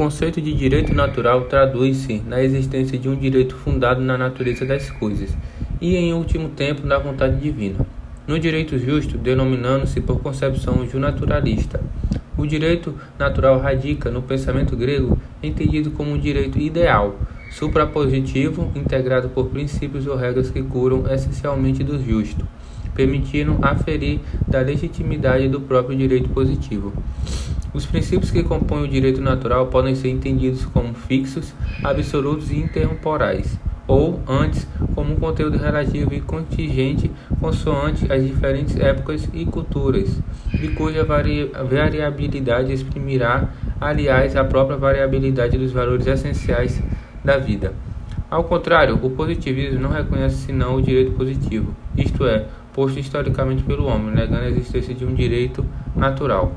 conceito de direito natural traduz-se na existência de um direito fundado na natureza das coisas e, em último tempo, na vontade divina. No direito justo, denominando-se por concepção naturalista. O direito natural radica no pensamento grego, entendido como um direito ideal, suprapositivo, integrado por princípios ou regras que curam essencialmente do justo, permitindo aferir da legitimidade do próprio direito positivo. Os princípios que compõem o direito natural podem ser entendidos como fixos, absolutos e intemporais, ou, antes, como um conteúdo relativo e contingente consoante as diferentes épocas e culturas, de cuja vari variabilidade exprimirá, aliás, a própria variabilidade dos valores essenciais da vida. Ao contrário, o positivismo não reconhece senão o direito positivo, isto é, posto historicamente pelo homem, negando a existência de um direito natural.